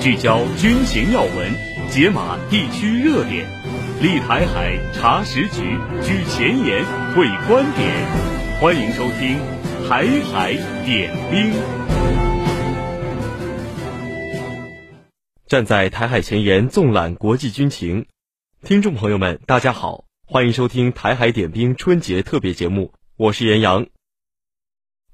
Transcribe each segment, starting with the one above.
聚焦军情要闻，解码地区热点，立台海查实局，举前沿会观点。欢迎收听《台海点兵》。站在台海前沿，纵览国际军情。听众朋友们，大家好，欢迎收听《台海点兵》春节特别节目，我是严阳。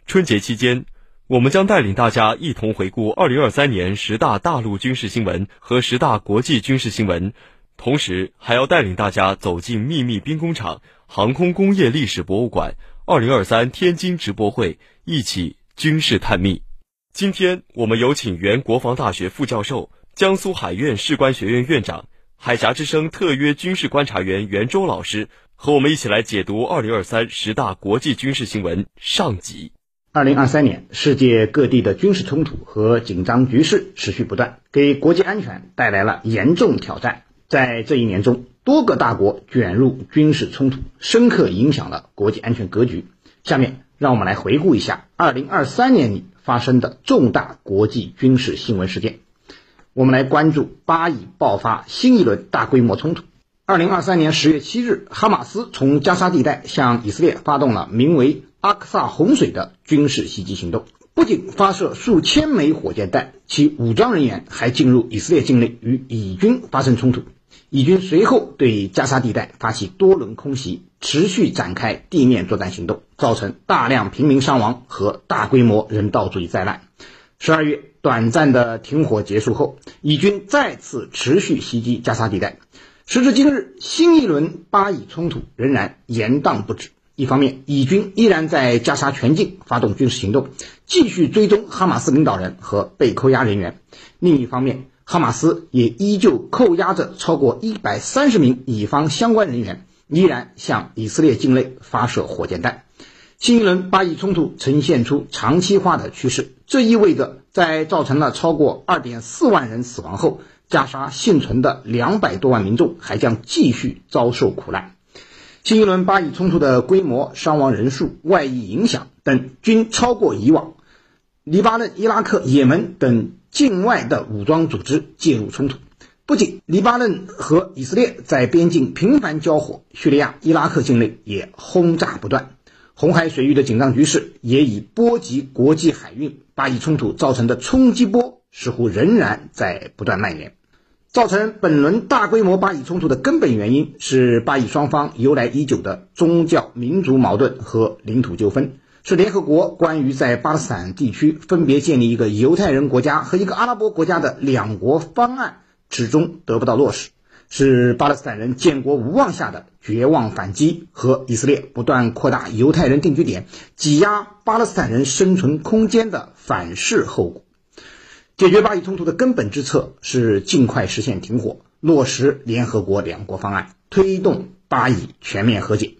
春节期间，我们将带领大家一同回顾二零二三年十大大陆军事新闻和十大国际军事新闻，同时还要带领大家走进秘密兵工厂、航空工业历史博物馆、二零二三天津直播会，一起军事探秘。今天我们有请原国防大学副教授、江苏海院士官学院院长、海峡之声特约军事观察员袁周老师和我们一起来解读二零二三十大国际军事新闻上集。二零二三年，世界各地的军事冲突和紧张局势持续不断，给国际安全带来了严重挑战。在这一年中，多个大国卷入军事冲突，深刻影响了国际安全格局。下面，让我们来回顾一下二零二三年里发生的重大国际军事新闻事件。我们来关注巴以爆发新一轮大规模冲突。二零二三年十月七日，哈马斯从加沙地带向以色列发动了名为阿克萨洪水的军事袭击行动，不仅发射数千枚火箭弹，其武装人员还进入以色列境内与以军发生冲突。以军随后对加沙地带发起多轮空袭，持续展开地面作战行动，造成大量平民伤亡和大规模人道主义灾难。十二月，短暂的停火结束后，以军再次持续袭击加沙地带。时至今日，新一轮巴以冲突仍然延宕不止。一方面，以军依然在加沙全境发动军事行动，继续追踪哈马斯领导人和被扣押人员；另一方面，哈马斯也依旧扣押着超过一百三十名以方相关人员，依然向以色列境内发射火箭弹。新一轮巴以冲突呈现出长期化的趋势，这意味着在造成了超过二点四万人死亡后，加沙幸存的两百多万民众还将继续遭受苦难。新一轮巴以冲突的规模、伤亡人数、外溢影响等均超过以往。黎巴嫩、伊拉克、也门等境外的武装组织介入冲突，不仅黎巴嫩和以色列在边境频繁交火，叙利亚、伊拉克境内也轰炸不断。红海水域的紧张局势也已波及国际海运，巴以冲突造成的冲击波似乎仍然在不断蔓延。造成本轮大规模巴以冲突的根本原因是巴以双方由来已久的宗教、民族矛盾和领土纠纷，是联合国关于在巴勒斯坦地区分别建立一个犹太人国家和一个阿拉伯国家的两国方案始终得不到落实，是巴勒斯坦人建国无望下的绝望反击和以色列不断扩大犹太人定居点、挤压巴勒斯坦人生存空间的反噬后果。解决巴以冲突的根本之策是尽快实现停火，落实联合国两国方案，推动巴以全面和解。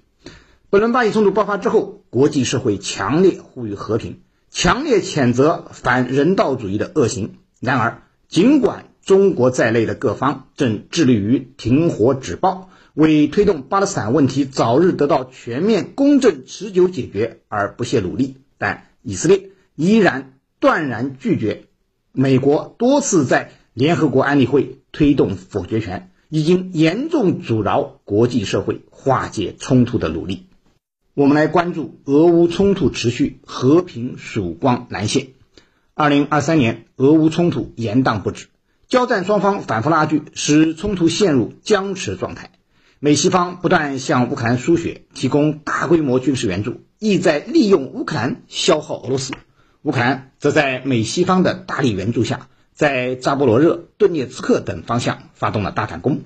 本轮巴以冲突爆发之后，国际社会强烈呼吁和平，强烈谴责反人道主义的恶行。然而，尽管中国在内的各方正致力于停火止暴，为推动巴勒斯坦问题早日得到全面、公正、持久解决而不懈努力，但以色列依然断然拒绝。美国多次在联合国安理会推动否决权，已经严重阻挠国际社会化解冲突的努力。我们来关注俄乌冲突持续，和平曙光难现。二零二三年，俄乌冲突延宕不止，交战双方反复拉锯，使冲突陷入僵持状态。美西方不断向乌克兰输血，提供大规模军事援助，意在利用乌克兰消耗俄罗斯。乌克兰则在美西方的大力援助下，在扎波罗热、顿涅茨克等方向发动了大反攻。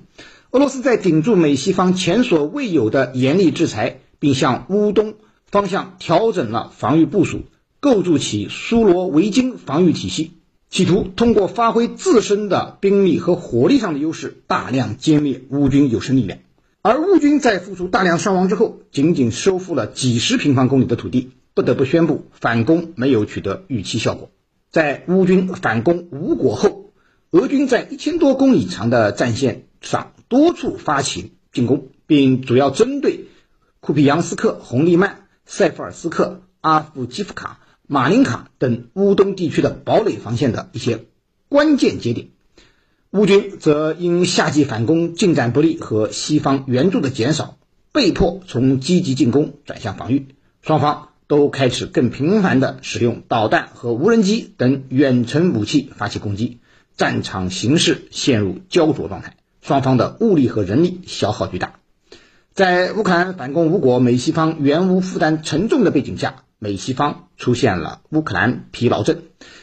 俄罗斯在顶住美西方前所未有的严厉制裁，并向乌东方向调整了防御部署，构筑起苏罗维金防御体系，企图通过发挥自身的兵力和火力上的优势，大量歼灭乌军有生力量。而乌军在付出大量伤亡之后，仅仅收复了几十平方公里的土地。不得不宣布反攻没有取得预期效果，在乌军反攻无果后，俄军在一千多公里长的战线上多处发起进攻，并主要针对库皮扬斯克、红利曼、塞夫尔斯克、阿夫基夫卡、马林卡等乌东地区的堡垒防线的一些关键节点。乌军则因夏季反攻进展不利和西方援助的减少，被迫从积极进攻转向防御。双方都开始更频繁地使用导弹和无人机等远程武器发起攻击，战场形势陷入焦灼状态，双方的物力和人力消耗巨大。在乌克兰反攻无果、美西方援乌负担沉重的背景下，美西方出现了乌克兰疲劳症。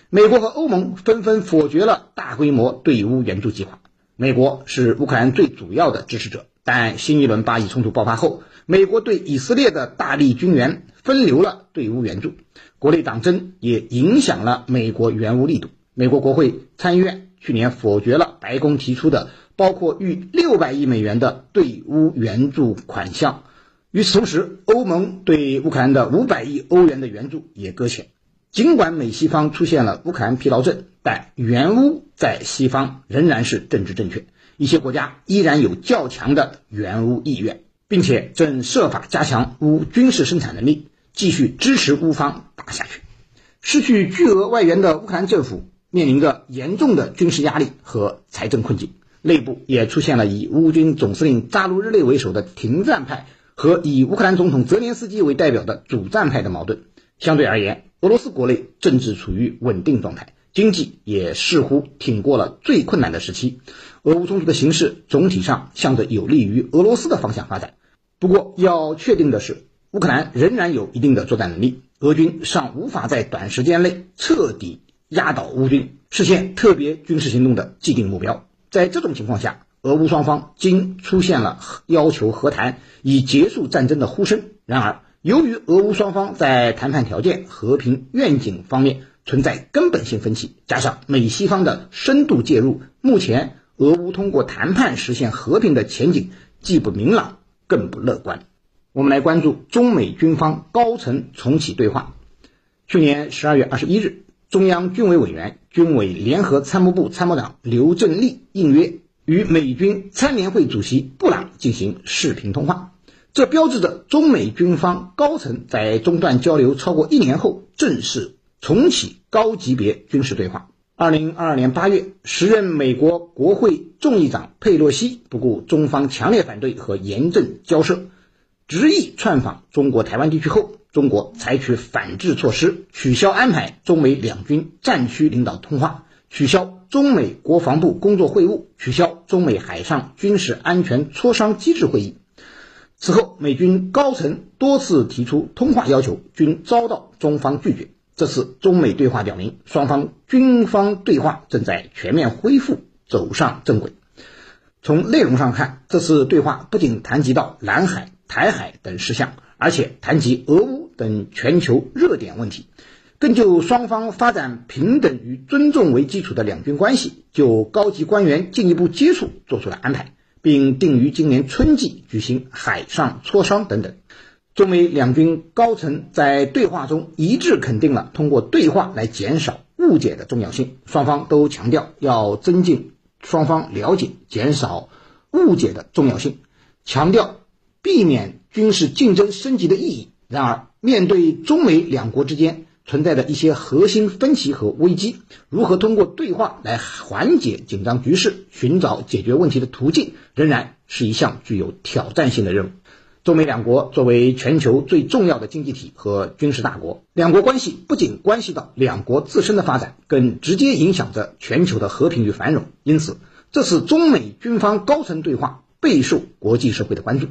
美国和欧盟纷纷否决了大规模对乌援助计划。美国是乌克兰最主要的支持者，但新一轮巴以冲突爆发后，美国对以色列的大力军援分流了对乌援助，国内党争也影响了美国援乌力度。美国国会参议院去年否决了白宫提出的包括逾六百亿美元的对乌援助款项。与此同时，欧盟对乌克兰的五百亿欧元的援助也搁浅。尽管美西方出现了乌克兰疲劳症，但援乌在西方仍然是政治正确。一些国家依然有较强的援乌意愿，并且正设法加强乌军事生产能力，继续支持乌方打下去。失去巨额外援的乌克兰政府面临着严重的军事压力和财政困境，内部也出现了以乌军总司令扎卢日内为首的停战派和以乌克兰总统泽连斯基为代表的主战派的矛盾。相对而言，俄罗斯国内政治处于稳定状态，经济也似乎挺过了最困难的时期。俄乌冲突的形势总体上向着有利于俄罗斯的方向发展。不过，要确定的是，乌克兰仍然有一定的作战能力，俄军尚无法在短时间内彻底压倒乌军，实现特别军事行动的既定目标。在这种情况下，俄乌双方经出现了要求和谈以结束战争的呼声。然而，由于俄乌双方在谈判条件、和平愿景方面存在根本性分歧，加上美西方的深度介入，目前俄乌通过谈判实现和平的前景既不明朗，更不乐观。我们来关注中美军方高层重启对话。去年十二月二十一日，中央军委委员、军委联合参谋部参谋长刘振立应约与美军参联会主席布朗进行视频通话。这标志着中美军方高层在中断交流超过一年后，正式重启高级别军事对话。二零二二年八月，时任美国国会众议长佩洛西不顾中方强烈反对和严正交涉，执意窜访中国台湾地区后，中国采取反制措施，取消安排中美两军战区领导通话，取消中美国防部工作会晤，取消中美海上军事安全磋商机制会议。此后，美军高层多次提出通话要求，均遭到中方拒绝。这次中美对话表明，双方军方对话正在全面恢复，走上正轨。从内容上看，这次对话不仅谈及到南海、台海等事项，而且谈及俄乌等全球热点问题，更就双方发展平等与尊重为基础的两军关系，就高级官员进一步接触做出了安排。并定于今年春季举行海上磋商等等。中美两军高层在对话中一致肯定了通过对话来减少误解的重要性，双方都强调要增进双方了解、减少误解的重要性，强调避免军事竞争升级的意义。然而，面对中美两国之间，存在的一些核心分歧和危机，如何通过对话来缓解紧张局势，寻找解决问题的途径，仍然是一项具有挑战性的任务。中美两国作为全球最重要的经济体和军事大国，两国关系不仅关系到两国自身的发展，更直接影响着全球的和平与繁荣。因此，这次中美军方高层对话备受国际社会的关注。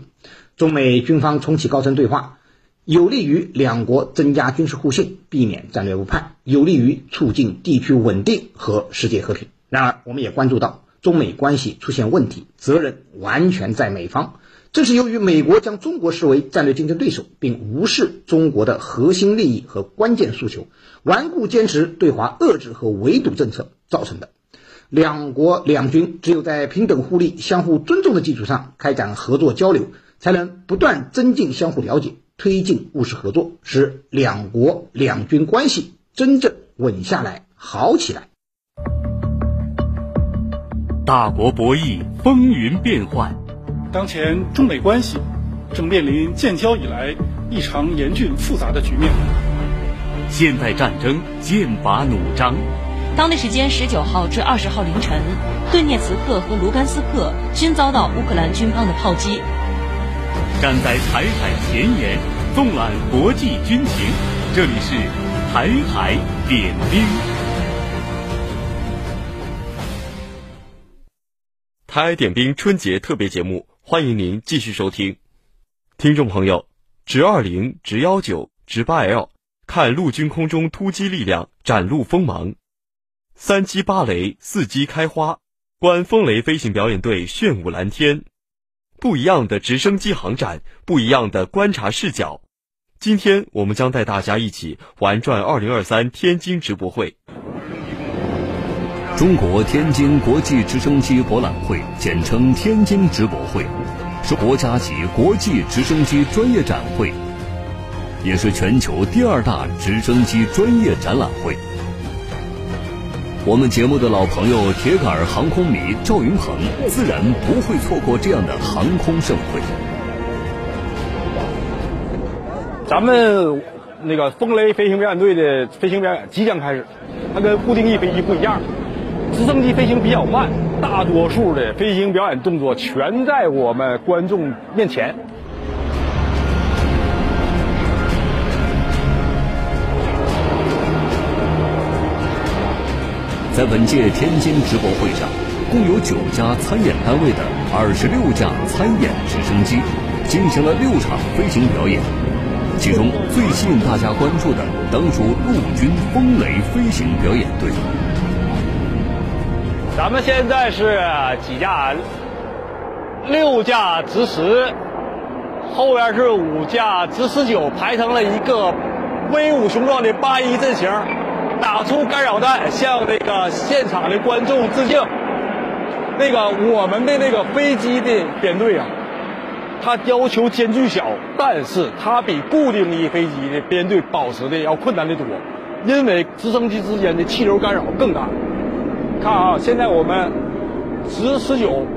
中美军方重启高层对话。有利于两国增加军事互信，避免战略误判，有利于促进地区稳定和世界和平。然而，我们也关注到中美关系出现问题，责任完全在美方。正是由于美国将中国视为战略竞争对手，并无视中国的核心利益和关键诉求，顽固坚持对华遏制和围堵政策造成的。两国两军只有在平等互利、相互尊重的基础上开展合作交流，才能不断增进相互了解。推进务实合作，使两国两军关系真正稳下来、好起来。大国博弈，风云变幻。当前中美关系正面临建交以来异常严峻复杂的局面。现代战争剑拔弩张。当地时间十九号至二十号凌晨，顿涅茨克和卢甘斯克均遭到乌克兰军方的炮击。站在台海前沿，纵览国际军情，这里是台海点兵。台点兵春节特别节目，欢迎您继续收听。听众朋友，直二零、直幺九、直八 L，看陆军空中突击力量展露锋芒。三机芭蕾，四机开花，观风雷飞行表演队炫舞蓝天。不一样的直升机航展，不一样的观察视角。今天我们将带大家一起玩转二零二三天津直博会。中国天津国际直升机博览会，简称天津直博会，是国家级国际直升机专业展会，也是全球第二大直升机专业展览会。我们节目的老朋友铁杆航空迷赵云鹏，自然不会错过这样的航空盛会。咱们那个风雷飞行表演队的飞行表演即将开始，它跟固定翼飞机不一样，直升机飞行比较慢，大多数的飞行表演动作全在我们观众面前。在本届天津直博会上，共有九家参演单位的二十六架参演直升机进行了六场飞行表演，其中最吸引大家关注的当属陆军风雷飞行表演队。咱们现在是几架？六架直十，后边是五架直十九，排成了一个威武雄壮的八一阵型。打出干扰弹，向那个现场的观众致敬。那个我们的那个飞机的编队啊，它要求间距小，但是它比固定翼飞机的编队保持的要困难的多，因为直升机之间的气流干扰更大。看啊，现在我们直十九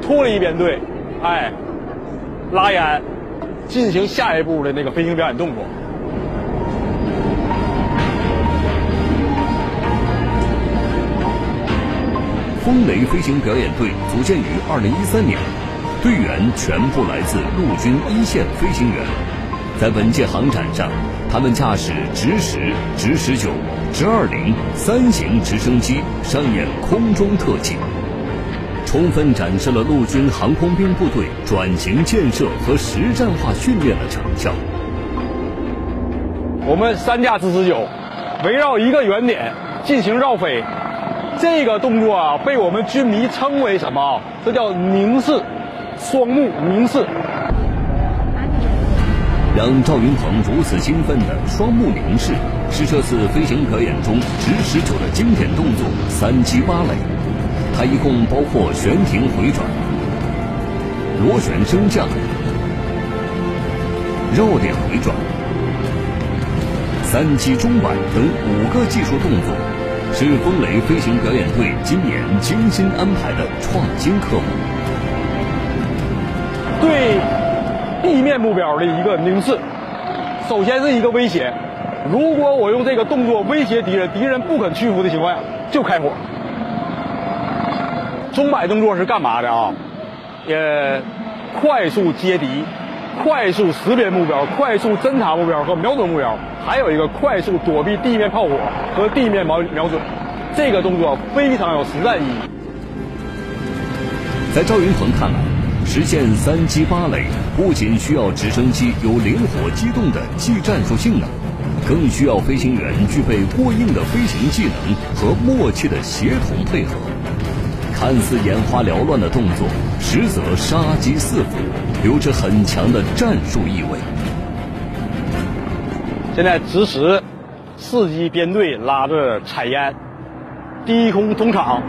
脱离编队，哎，拉烟，进行下一步的那个飞行表演动作。风雷飞行表演队组建于二零一三年，队员全部来自陆军一线飞行员。在本届航展上，他们驾驶直十、直十九、直二零三型直升机上演空中特技，充分展示了陆军航空兵部队转型建设和实战化训练的成效。我们三架直十九围绕一个原点进行绕飞。这个动作啊，被我们军迷称为什么？这叫凝视，双目凝视。让赵云鹏如此兴奋的双目凝视，是这次飞行表演中直十九的经典动作——三机八雷。它一共包括悬停回转、螺旋升降、绕点回转、三机钟摆等五个技术动作。是风雷飞行表演队今年精心安排的创新科目。对面目标的一个凝视，首先是一个威胁。如果我用这个动作威胁敌人，敌人不肯屈服的情况下，就开火。钟摆动作是干嘛的啊？呃，快速接敌，快速识别目标，快速侦察目标和瞄准目标。还有一个快速躲避地面炮火和地面瞄瞄准，这个动作非常有实战意义。在赵云鹏看来，实现三机八雷不仅需要直升机有灵活机动的技战术性能，更需要飞行员具备过硬的飞行技能和默契的协同配合。看似眼花缭乱的动作，实则杀机四伏，有着很强的战术意味。现在直十四机编队拉着采烟，低空通场，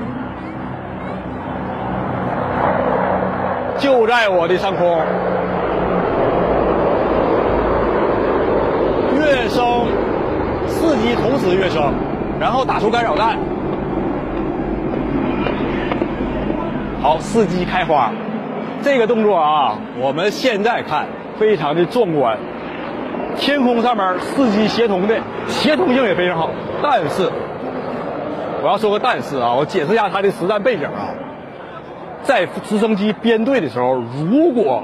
就在我的上空，跃升，四机同时跃升，然后打出干扰弹。好，四机开花，这个动作啊，我们现在看非常的壮观。天空上面四机协同的协同性也非常好，但是我要说个但是啊，我解释一下它的实战背景啊。在直升机编队的时候，如果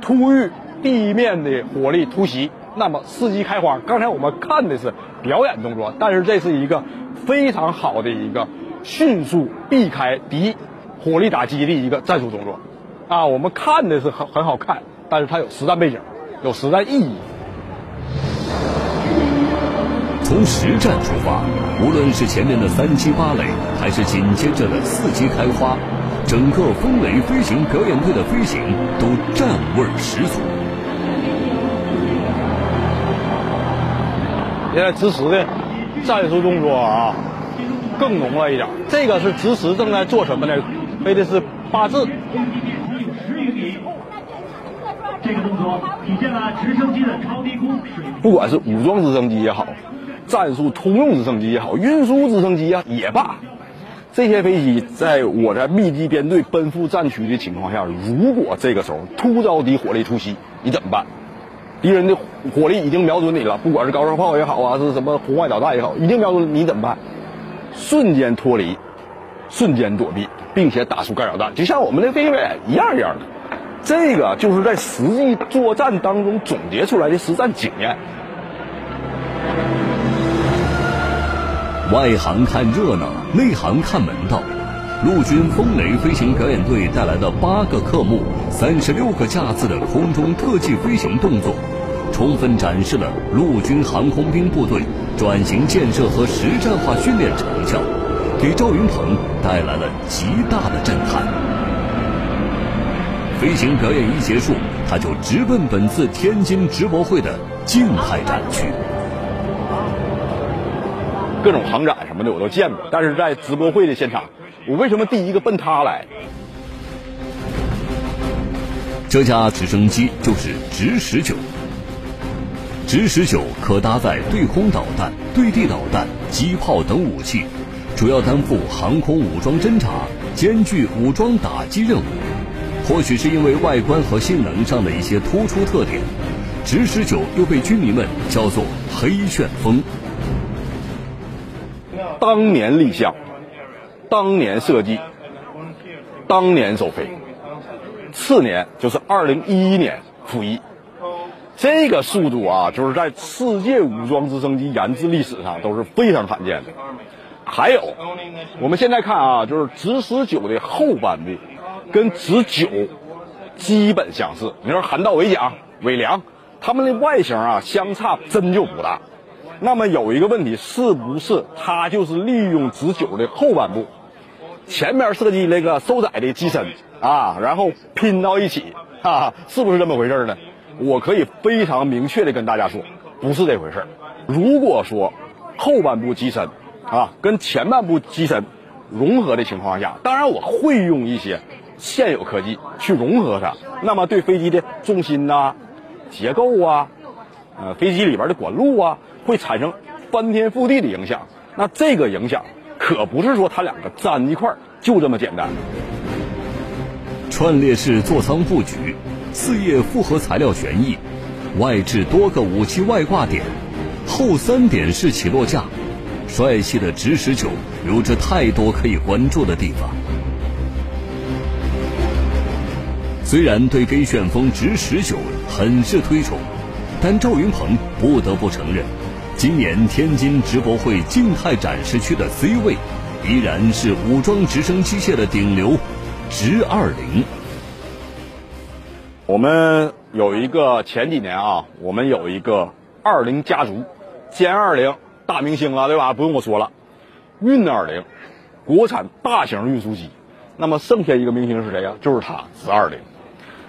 突遇地面的火力突袭，那么伺机开花。刚才我们看的是表演动作，但是这是一个非常好的一个迅速避开敌火力打击的一个战术动作。啊，我们看的是很很好看，但是它有实战背景，有实战意义。从实战出发，无论是前面的三击八垒，还是紧接着的四击开花。整个风雷飞行表演队的飞行都战味十足。现在直十的战术动作啊，更浓了一点。这个是直十正在做什么呢？飞的是八字。这个动作体现了直升机的超低空水。不管是武装直升机也好，战术通用直升机也好，运输直升机啊也罢。这些飞机在我在密集编队奔赴战区的情况下，如果这个时候突遭敌火力突袭，你怎么办？敌人的火力已经瞄准你了，不管是高射炮也好啊，是什么红外导弹也好，已经瞄准你，怎么办？瞬间脱离，瞬间躲避，并且打出干扰弹，就像我们的飞行员一样一样的。这个就是在实际作战当中总结出来的实战经验。外行看热闹，内行看门道。陆军风雷飞行表演队带来的八个科目、三十六个架次的空中特技飞行动作，充分展示了陆军航空兵部队转型建设和实战化训练成效，给赵云鹏带来了极大的震撼。飞行表演一结束，他就直奔本次天津直博会的静态展区。各种航展什么的我都见过，但是在直播会的现场，我为什么第一个奔他来？这架直升机就是直十九。直十九可搭载对空导弹、对地导弹、机炮等武器，主要担负航空武装侦察，兼具武装打击任务。或许是因为外观和性能上的一些突出特点，直十九又被军迷们叫做“黑旋风”。当年立项，当年设计，当年首飞，次年就是二零一一年服役，这个速度啊，就是在世界武装直升机研制历史上都是非常罕见的。还有，我们现在看啊，就是直十九的后半部跟直九基本相似。你说韩道尾桨、尾梁，它们的外形啊相差真就不大。那么有一个问题，是不是它就是利用直九的后半部，前面设计那个收窄的机身啊，然后拼到一起，哈、啊，是不是这么回事呢？我可以非常明确的跟大家说，不是这回事。如果说后半部机身啊跟前半部机身融合的情况下，当然我会用一些现有科技去融合它，那么对飞机的重心呐、结构啊、呃飞机里边的管路啊。会产生翻天覆地的影响，那这个影响可不是说它两个粘一块就这么简单。串列式座舱布局，四叶复合材料旋翼，外置多个武器外挂点，后三点式起落架，帅气的直十九有着太多可以关注的地方。虽然对飞旋风直十九很是推崇，但赵云鹏不得不承认。今年天津直博会静态展示区的 C 位，依然是武装直升机械的顶流，直二零。我们有一个前几年啊，我们有一个二零家族，歼二零大明星了，对吧？不用我说了，运二零，国产大型运输机。那么剩下一个明星是谁呀？就是他，直二零。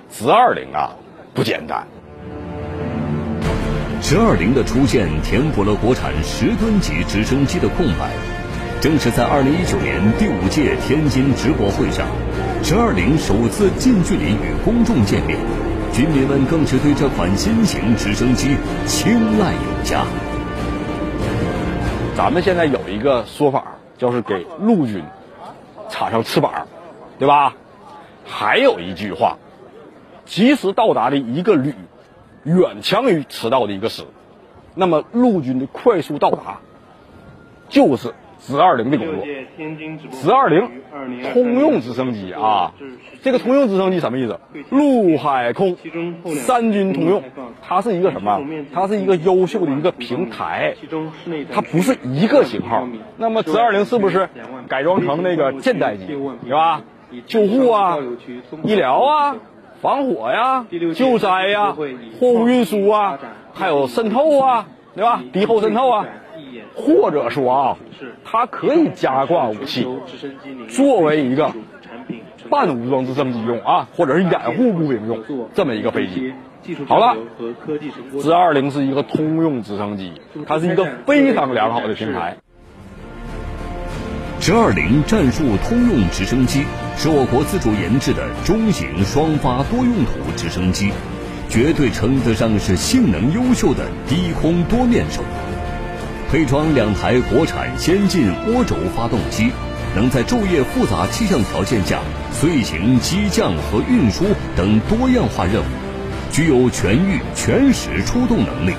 直二零啊，不简单。直二零的出现填补了国产十吨级直升机的空白。正是在二零一九年第五届天津直博会上，直二零首次近距离与公众见面，军民们更是对这款新型直升机青睐有加。咱们现在有一个说法，就是给陆军插上翅膀，对吧？还有一句话，及时到达的一个旅。远强于迟到的一个师，那么陆军的快速到达，就是直二零的工作。直二零通用直升机啊，这个通用直升机什么意思？陆海空三军通用，它是一个什么？它是一个优秀的一个平台，它不是一个型号。那么直二零是不是改装成那个舰载机，是吧？救护啊，医疗啊，防火呀，救灾呀，货物运输啊，还有渗透啊，对吧？敌后渗透啊。或者说啊，它可以加挂武器，作为一个半武装直升机用啊，或者是掩护步兵用这么一个飞机。好了，直二零是一个通用直升机，它是一个非常良好的平台。直二零战术通用直升机是我国自主研制的中型双发多用途直升机，绝对称得上是性能优秀的低空多面手。配装两台国产先进涡轴发动机，能在昼夜复杂气象条件下遂行机降和运输等多样化任务，具有全域全时出动能力，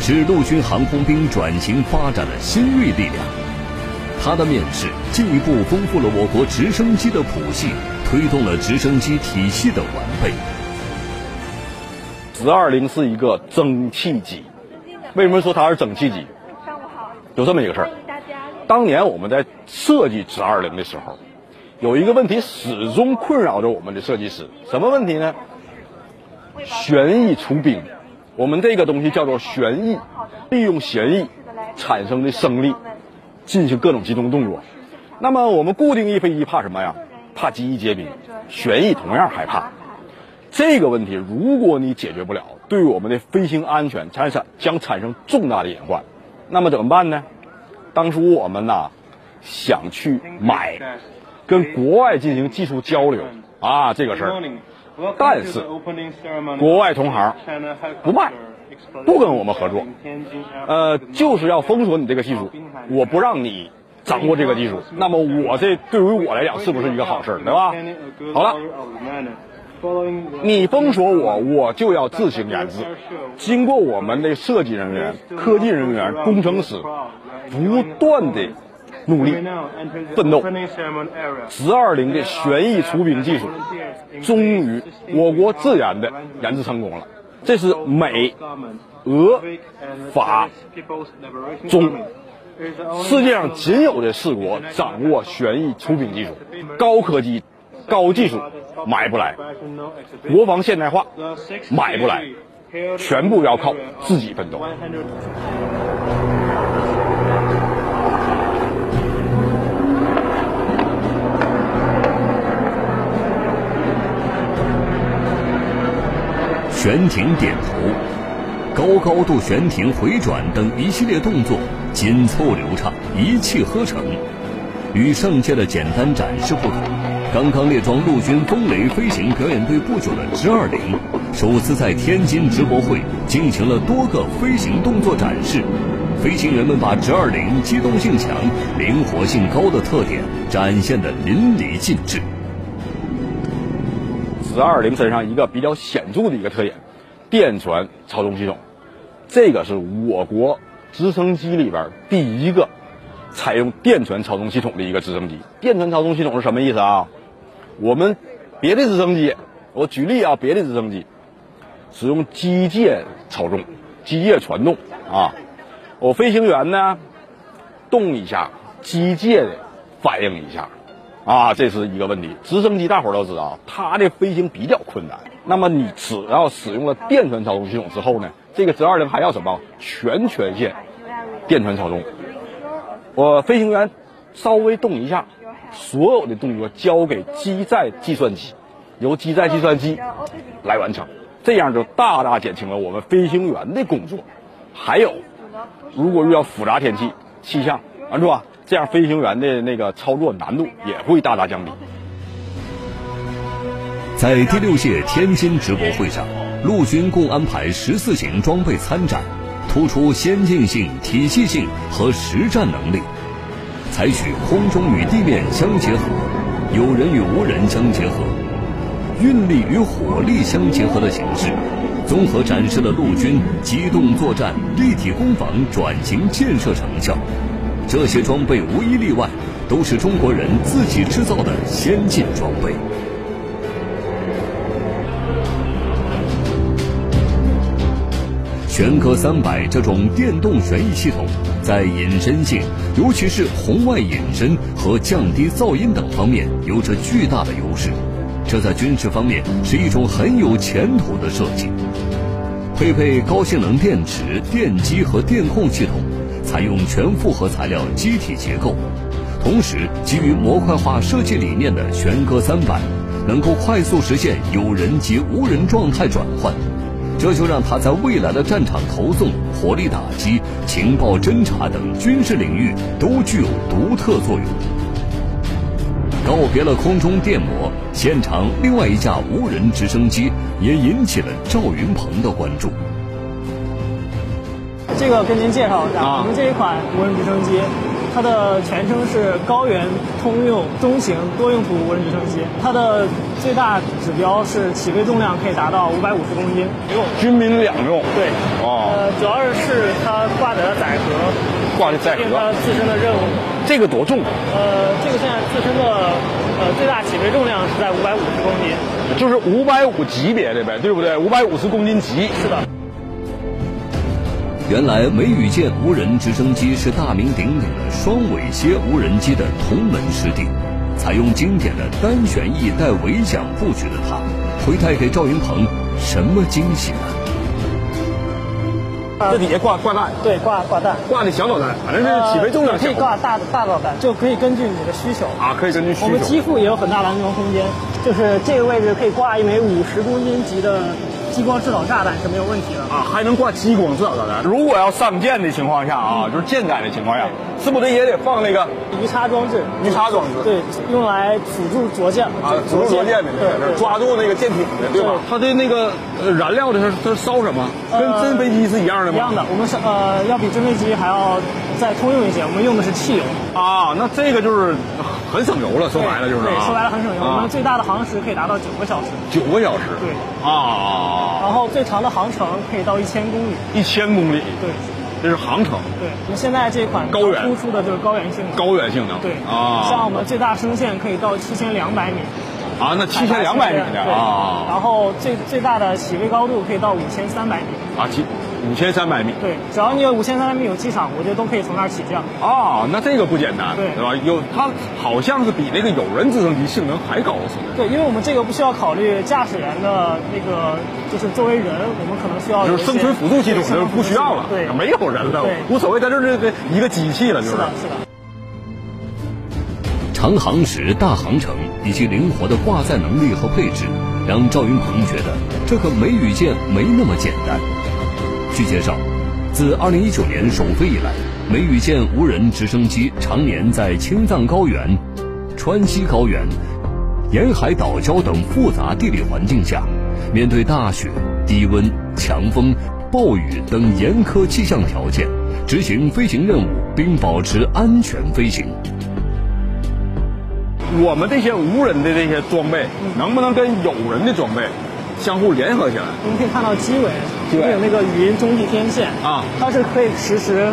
是陆军航空兵转型发展的新锐力量。它的面世进一步丰富了我国直升机的谱系，推动了直升机体系的完备。直二零是一个蒸汽机，为什么说它是蒸汽机？有这么一个事儿，当年我们在设计直二零的时候，有一个问题始终困扰着我们的设计师，什么问题呢？旋翼出兵，我们这个东西叫做旋翼，利用旋翼产生的升力进行各种机动动作。那么我们固定翼飞机怕什么呀？怕机翼结冰，旋翼同样害怕。这个问题如果你解决不了，对我们的飞行安全产生将产生重大的隐患。那么怎么办呢？当初我们呐想去买，跟国外进行技术交流啊这个事儿，但是国外同行不卖，不跟我们合作，呃，就是要封锁你这个技术，我不让你掌握这个技术。那么我这对于我来讲是不是一个好事，对吧？好了。你封锁我，我就要自行研制。经过我们的设计人员、科技人员、工程师不断的努力奋斗，直二零的旋翼除冰技术终于我国自研的研制成功了。这是美、俄、法、中世界上仅有的四国掌握旋翼出品技术，高科技。高技术买不来，国防现代化买不来，全部要靠自己奋斗。悬停点头，高高度悬停回转等一系列动作紧凑流畅，一气呵成。与上届的简单展示不同。刚刚列装陆军风雷飞行表演队不久的直二零，首次在天津直博会进行了多个飞行动作展示。飞行员们把直二零机动性强、灵活性高的特点展现得淋漓尽致。直二零身上一个比较显著的一个特点，电传操纵系统，这个是我国直升机里边第一个采用电传操纵系统的一个直升机。电传操纵系统是什么意思啊？我们别的直升机，我举例啊，别的直升机使用机械操纵、机械传动啊，我飞行员呢动一下，机械的反应一下啊，这是一个问题。直升机大伙儿都知道，它的飞行比较困难。那么你只要使用了电传操纵系统之后呢，这个直二零还要什么？全权限电传操纵，我飞行员稍微动一下。所有的动作交给机载计算机，由机载计算机来完成，这样就大大减轻了我们飞行员的工作。还有，如果遇到复杂天气、气象，啊是吧？这样飞行员的那个操作难度也会大大降低。在第六届天津直播会上，陆军共安排十四型装备参展，突出先进性、体系性和实战能力。采取空中与地面相结合，有人与无人相结合，运力与火力相结合的形式，综合展示了陆军机动作战、立体攻防转型建设成效。这些装备无一例外都是中国人自己制造的先进装备。旋科三百这种电动旋翼系统，在隐身性，尤其是红外隐身和降低噪音等方面，有着巨大的优势。这在军事方面是一种很有前途的设计。配备高性能电池、电机和电控系统，采用全复合材料机体结构，同时基于模块化设计理念的旋壳三百，能够快速实现有人及无人状态转换，这就让它在未来的战场投送、火力打击、情报侦察等军事领域都具有独特作用。告别了空中电摩，现场另外一架无人直升机也引起了赵云鹏的关注。这个跟您介绍一下，啊、我们这一款无人直升机，它的全称是高原通用中型多用途无人直升机，它的最大指标是起飞重量可以达到五百五十公斤，用军民两用。对，哦，呃，主要是它挂载的载荷，挂的载荷，它自身的任务。这个多重？呃，这个现在自身的呃最大起飞重量是在五百五十公斤，就是五百五级别的呗，对不对？五百五十公斤级。是的。原来梅雨舰无人直升机是大名鼎鼎的双尾蝎无人机的同门师弟，采用经典的单旋翼带尾桨布局的它，会带给赵云鹏什么惊喜呢？这底下挂挂弹，对，挂挂弹，挂那小导弹，反正是起飞重量小。可以挂大大导弹，就可以根据你的需求啊，可以根据需求。我们机腹也有很大的安装空间，就是这个位置可以挂一枚五十公斤级的。激光制导炸弹是没有问题的啊，还能挂激光制导炸弹。如果要上舰的情况下啊，嗯、就是舰载的情况下，是不是也得放那个鱼叉装置？鱼叉装置，对，用来辅助着舰啊，辅助着舰的，抓住那个舰艇的，对吧？它的那个呃燃料的是它烧什么？跟真飞机是一样的吗？一样的，我们是呃要比真飞机还要再通用一些，我们用的是汽油啊，那这个就是。很省油了，说白了就是。对，说白了很省油。我们最大的航时可以达到九个小时。九个小时。对。啊。然后最长的航程可以到一千公里。一千公里。对。这是航程。对。我们现在这款高原突出的就是高原性能。高原性能。对。啊。像我们最大升限可以到七千两百米。啊，那七千两百米的啊。然后最最大的起飞高度可以到五千三百米。啊，起。五千三百米，对，只要你有五千三百米有机场，我觉得都可以从那儿起降。哦，那这个不简单，对，对吧？有它好像是比那个有人直升机性能还高似的。对，因为我们这个不需要考虑驾驶员的那个，就是作为人，我们可能需要就是生存辅助系统就不需要了，对，没有人了，无所谓，它就是这个一个机器了，就是。是的，是的。长航时、大航程以及灵活的挂载能力和配置，让赵云鹏觉得这个梅雨舰没那么简单。据介绍。自2019年首飞以来，梅雨舰无人直升机常年在青藏高原、川西高原、沿海岛礁等复杂地理环境下，面对大雪、低温、强风、暴雨等严苛气象条件，执行飞行任务并保持安全飞行。我们这些无人的这些装备，能不能跟有人的装备相互联合起来？我们可以看到机尾。因为有那个语音中继天线啊，它是可以实时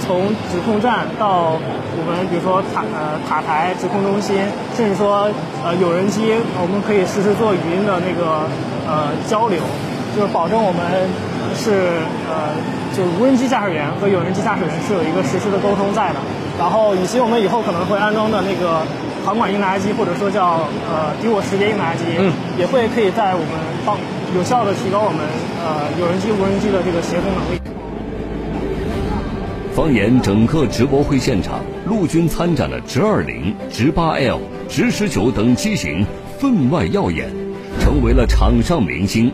从指控站到我们比如说塔呃塔台指控中心，甚至说呃有人机，我们可以实时做语音的那个呃交流，就是保证我们是呃就无人机驾驶员和有人机驾驶员是有一个实时的沟通在的。然后以及我们以后可能会安装的那个航管应答机，或者说叫呃敌我识别应答机，嗯，也会可以在我们帮。有效的提高我们呃有人机无人机的这个协同能力。放眼整个直播会现场，陆军参展的直二零、直八 L、直十九等机型分外耀眼，成为了场上明星。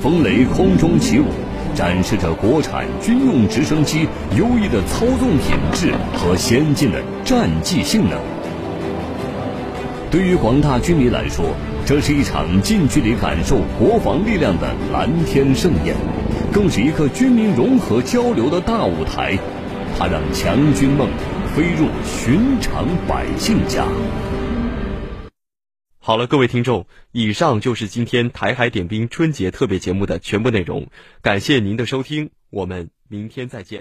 风雷空中起舞，展示着国产军用直升机优异的操纵品质和先进的战技性能。对于广大军迷来说，这是一场近距离感受国防力量的蓝天盛宴，更是一个军民融合交流的大舞台。它让强军梦飞入寻常百姓家。好了，各位听众，以上就是今天台海点兵春节特别节目的全部内容。感谢您的收听，我们明天再见。